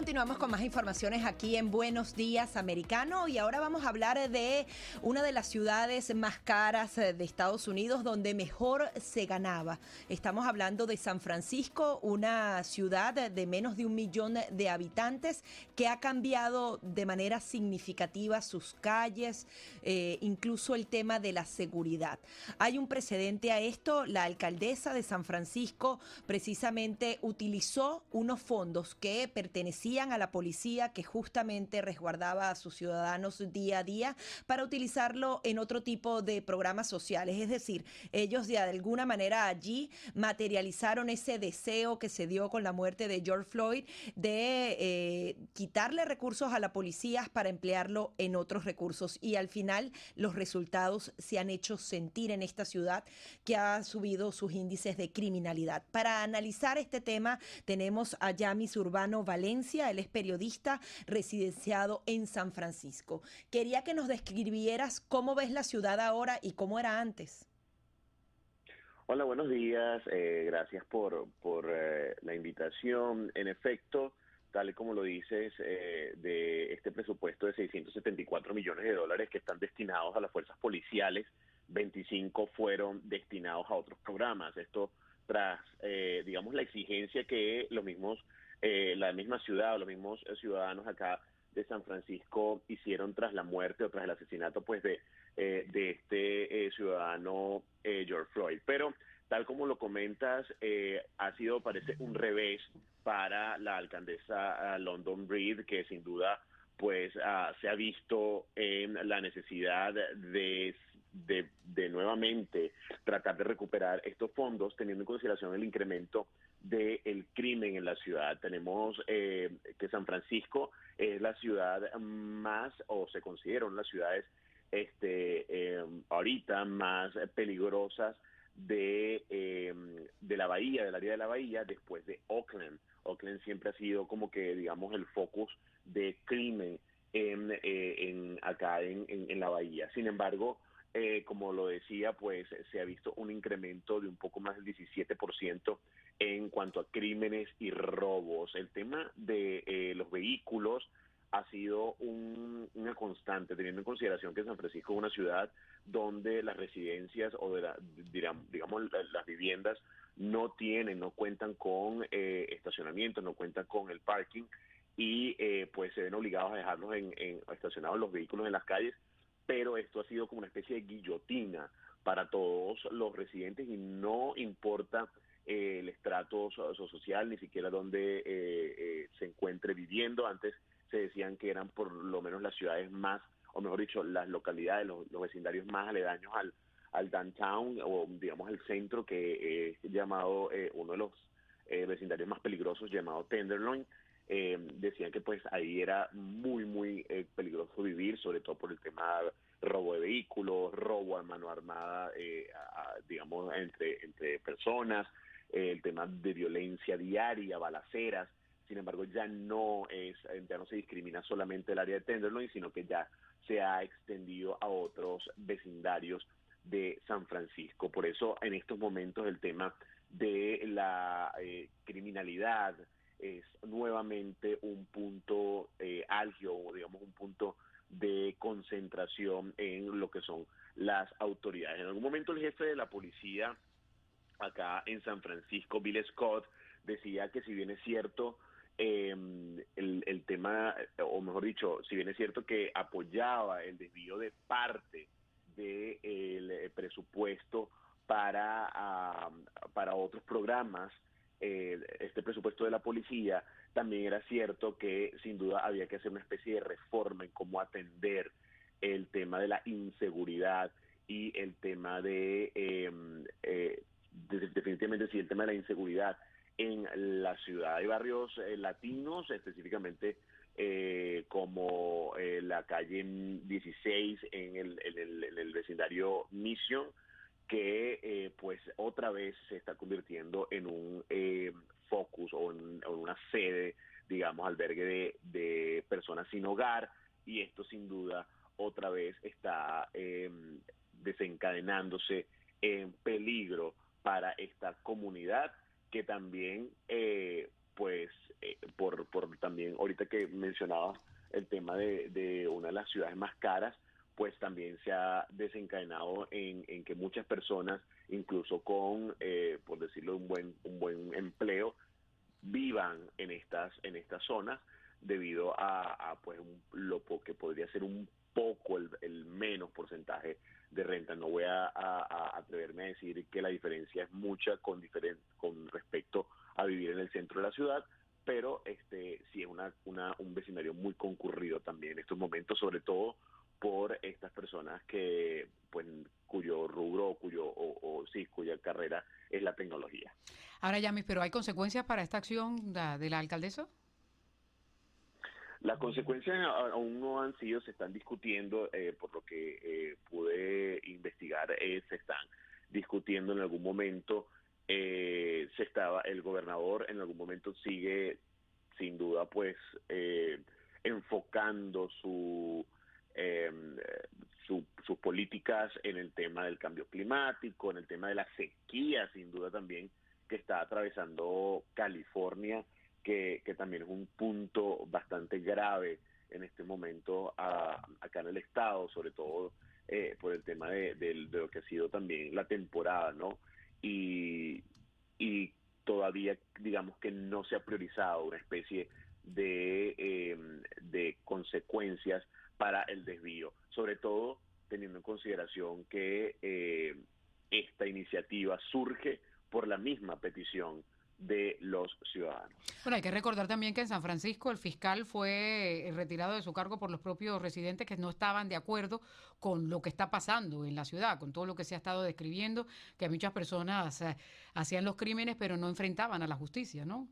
Continuamos con más informaciones aquí en Buenos Días Americano y ahora vamos a hablar de una de las ciudades más caras eh, de Estados Unidos donde mejor se ganaba. Estamos hablando de San Francisco, una ciudad de menos de un millón de habitantes que ha cambiado de manera significativa sus calles, eh, incluso el tema de la seguridad. Hay un precedente a esto, la alcaldesa de San Francisco precisamente utilizó unos fondos que pertenecían a la policía que justamente resguardaba a sus ciudadanos día a día para utilizarlo en otro tipo de programas sociales. Es decir, ellos de alguna manera allí materializaron ese deseo que se dio con la muerte de George Floyd de eh, quitarle recursos a la policía para emplearlo en otros recursos. Y al final los resultados se han hecho sentir en esta ciudad que ha subido sus índices de criminalidad. Para analizar este tema tenemos a Yamis Urbano Valencia él es periodista residenciado en San Francisco. Quería que nos describieras cómo ves la ciudad ahora y cómo era antes. Hola, buenos días. Eh, gracias por, por eh, la invitación. En efecto, tal como lo dices, eh, de este presupuesto de 674 millones de dólares que están destinados a las fuerzas policiales, 25 fueron destinados a otros programas. Esto tras, digamos, la exigencia que los mismos eh, la misma ciudad o los mismos eh, ciudadanos acá de San Francisco hicieron tras la muerte o tras el asesinato pues de, eh, de este ciudadano George Floyd. Pero tal como lo comentas, ha sido, parece, un revés para la alcaldesa London Breed, que sin duda pues ah, se ha visto en la necesidad de, de, nuevamente tratar de recuperar estos fondos, teniendo en consideración el incremento del crimen en la ciudad. Tenemos eh, que San Francisco es la ciudad más, o se considera una de las ciudades este, eh, ahorita más peligrosas de, eh, de la bahía, del área de la bahía, después de Oakland. Oakland siempre ha sido como que, digamos, el focus de crimen en, en acá en, en, la bahía. Sin embargo, como lo decía, pues se ha visto un incremento de un poco más del 17% en cuanto a crímenes y robos. El tema de eh, los vehículos ha sido una constante, teniendo en consideración que San Francisco es una ciudad donde las residencias o de la, digamos las viviendas no tienen, no cuentan con eh, estacionamiento, no cuentan con el parking y eh, pues se ven obligados a dejarlos en, en, estacionados los vehículos en las calles, pero esto ha sido como una especie de guillotina para todos los residentes y no importa el estrato social, ni siquiera donde eh, eh, se encuentre viviendo. Antes se decían que eran por lo menos las ciudades más, o mejor dicho, las localidades, los, vecindarios más aledaños al, al downtown o digamos el centro que es llamado eh, uno de los vecindarios más peligrosos llamado Tenderloin. Decían que pues ahí era muy muy peligroso vivir, sobre todo por el tema robo de vehículos, robo a mano armada, digamos entre entre personas, el tema de violencia diaria, balaceras. Sin embargo, ya no es, ya no se discrimina solamente el área de Tenderloin, sino que ya se ha extendido a otros vecindarios de San Francisco. Por eso, en estos momentos, el tema de la eh, criminalidad es nuevamente un punto eh, álgido, digamos, un punto de concentración en lo que son las autoridades. En algún momento el jefe de la policía acá en San Francisco, Bill Scott, decía que si bien es cierto em, el, tema, o mejor dicho, si bien es cierto que apoyaba el desvío de parte del eh, presupuesto para, para otros programas, eh, este presupuesto de la policía, también era cierto que sin duda había que hacer una especie de reforma en cómo atender el tema de la inseguridad y el tema de em, eh, definitivamente sí, el tema de la inseguridad en la ciudad. Hay barrios eh, latinos, específicamente eh, como eh, la calle 16 en el, el, vecindario Mission, que pues otra vez se está convirtiendo en un focus o en, una sede digamos, albergue de, personas sin hogar y esto sin duda otra vez está em, desencadenándose en peligro para esta comunidad que también, eh, pues, eh, por, también, ahorita que mencionaba el tema de una de las ciudades más caras, pues también se ha desencadenado en, que muchas personas, incluso con, eh, por decirlo, un buen, un buen empleo, vivan en estas, en estas zonas debido a, pues lo que podría ser un poco el, menos porcentaje de renta. No voy a, atreverme a decir que la diferencia es mucha con, con respecto a vivir en el centro de la ciudad, pero este sí es una, una, un vecindario muy concurrido también en estos momentos, sobre todo por estas personas que pues cuyo rubro cuyo o, sí cuya carrera es la tecnología. Ahora Yamis, pero hay consecuencias para esta acción de la alcaldesa? Las consecuencias aún no han sido, se están discutiendo, eh, por lo que eh, pude investigar, eh, se están discutiendo en algún momento. se estaba, el gobernador en algún momento sigue, sin duda, pues enfocando su, em, su, sus políticas en el tema del cambio climático, en el tema de la sequía, sin duda también que está atravesando California que, también es un punto bastante grave en este momento acá en el Estado, sobre todo eh, por el tema de, lo que ha sido también la temporada, ¿no? Y, y todavía, digamos que no se ha priorizado una especie de, em, de consecuencias para el desvío, sobre todo teniendo en consideración que eh, esta iniciativa surge por la misma petición de los ciudadanos. Bueno, hay que recordar también que en San Francisco el fiscal fue eh, retirado de su cargo por los propios residentes que no estaban de acuerdo con lo que está pasando en la ciudad, con todo lo que se ha estado describiendo, que muchas personas eh, hacían los crímenes pero no enfrentaban a la justicia, ¿no?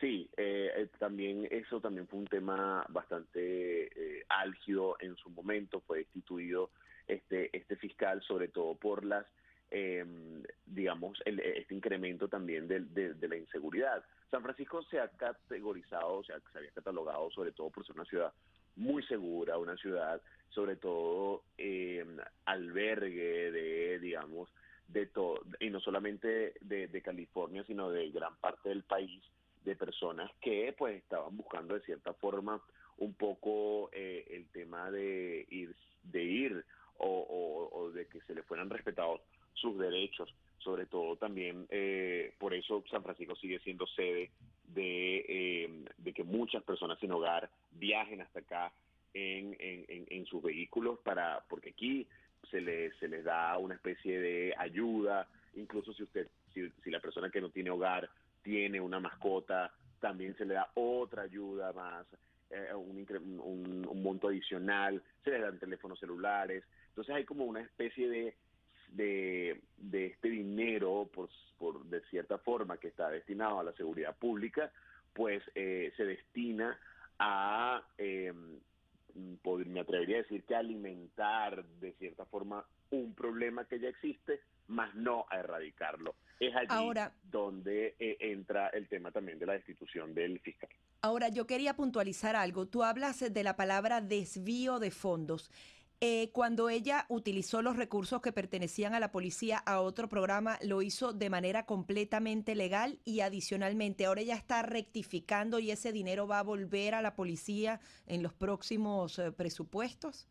Sí, eh, también eso también fue un tema bastante álgido en su momento, fue destituido este este fiscal sobre todo por las eh, digamos, este incremento también de, de, la inseguridad. San Francisco se ha categorizado, o sea, se había catalogado sobre todo por ser una ciudad muy segura, una ciudad sobre todo eh, albergue de, digamos, de todo, y no solamente de, California, sino de gran parte del país, de personas que pues estaban buscando de cierta forma un poco eh, el tema de ir, de ir o, de que se le fueran respetados sus derechos, sobre todo también eh, por eso San Francisco sigue siendo sede de, eh, de, que muchas personas sin hogar viajen hasta acá en, en, en, sus vehículos para porque aquí se les, se les da una especie de ayuda, incluso si usted si, si la persona que no tiene hogar tiene una mascota, también se le da otra ayuda más, eh, un, un, un, monto adicional, se le dan teléfonos celulares. Entonces hay como una especie de de, de este dinero, por, por, de cierta forma, que está destinado a la seguridad pública, pues eh, se destina a, eh, me atrevería a decir que alimentar de cierta forma un problema que ya existe, más no a erradicarlo. Es allí donde eh, entra el tema también de la destitución del fiscal. Ahora, yo quería puntualizar algo. Tú hablas de la palabra desvío de fondos. Eh, cuando ella utilizó los recursos que pertenecían a la policía a otro programa, lo hizo de manera completamente legal y adicionalmente ahora ella está rectificando y ese dinero va a volver a la policía en los próximos eh, presupuestos.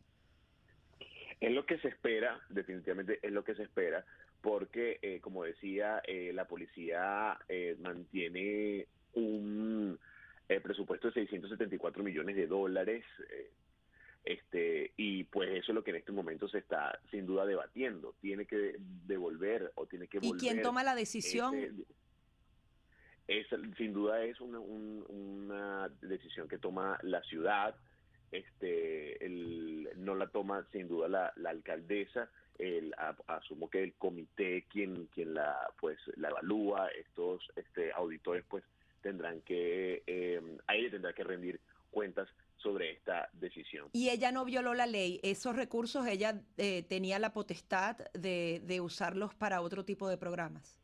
Es lo que se espera, definitivamente es lo que se espera, porque eh, como decía, la policía mantiene un presupuesto de 674 millones de dólares este, y pues eso es lo que en este momento se está sin duda debatiendo. Tiene que devolver o tiene que volver. ¿Y quién toma la decisión? es, sin duda es una, una decisión que toma la ciudad. Este, el, no la toma sin duda la, la alcaldesa. El, asumo que el comité quien quien la pues la evalúa estos este auditores pues tendrán que eh, ahí tendrá que rendir cuentas sobre esta decisión. Y ella no violó la ley. Esos recursos ella eh, tenía la potestad de, de, usarlos para otro tipo de programas.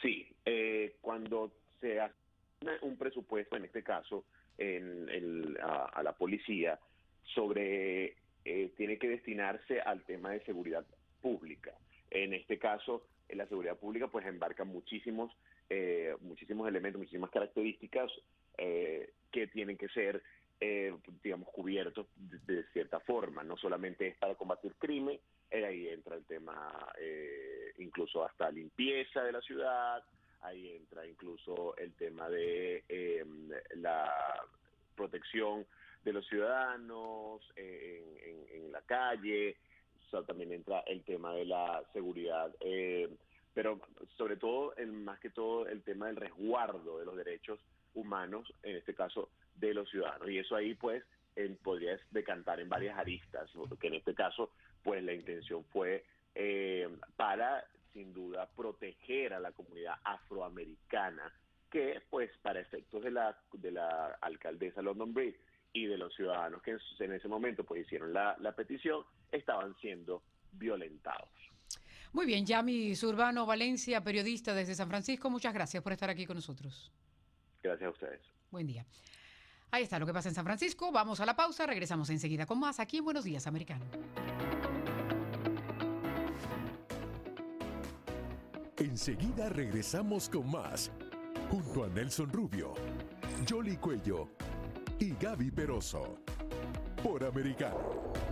Sí, eh, cuando se un presupuesto, en este caso, en a, la policía, sobre, eh, tiene que destinarse al tema de seguridad pública. En este caso, la seguridad pública, pues embarca muchísimos, eh, muchísimos elementos, muchísimas características eh, que tienen que ser, digamos, cubiertos de, cierta forma. No solamente es para combatir crimen, ahí entra el tema, incluso hasta limpieza de la ciudad, ahí entra incluso el tema de em, la protección de los ciudadanos en, en, la calle, también entra el tema de la seguridad, eh, pero sobre todo, el, más que todo, el tema del resguardo de los derechos humanos, en este caso de los ciudadanos. Y eso ahí, pues, podría decantar en varias aristas, porque en este caso, pues, la intención fue eh, para sin duda proteger a la comunidad afroamericana que pues para efectos de la de la alcaldesa London Bridge y de los ciudadanos que en ese momento pues hicieron la, petición estaban siendo violentados. Muy bien, Yami Surbano Valencia, periodista desde San Francisco, muchas gracias por estar aquí con nosotros. Gracias a ustedes. Buen día. Ahí está lo que pasa en San Francisco. Vamos a la pausa, regresamos enseguida con más aquí en Buenos Días, Americano. Enseguida regresamos con más, junto a Nelson Rubio, Jolly Cuello y Gaby Peroso, por Americano.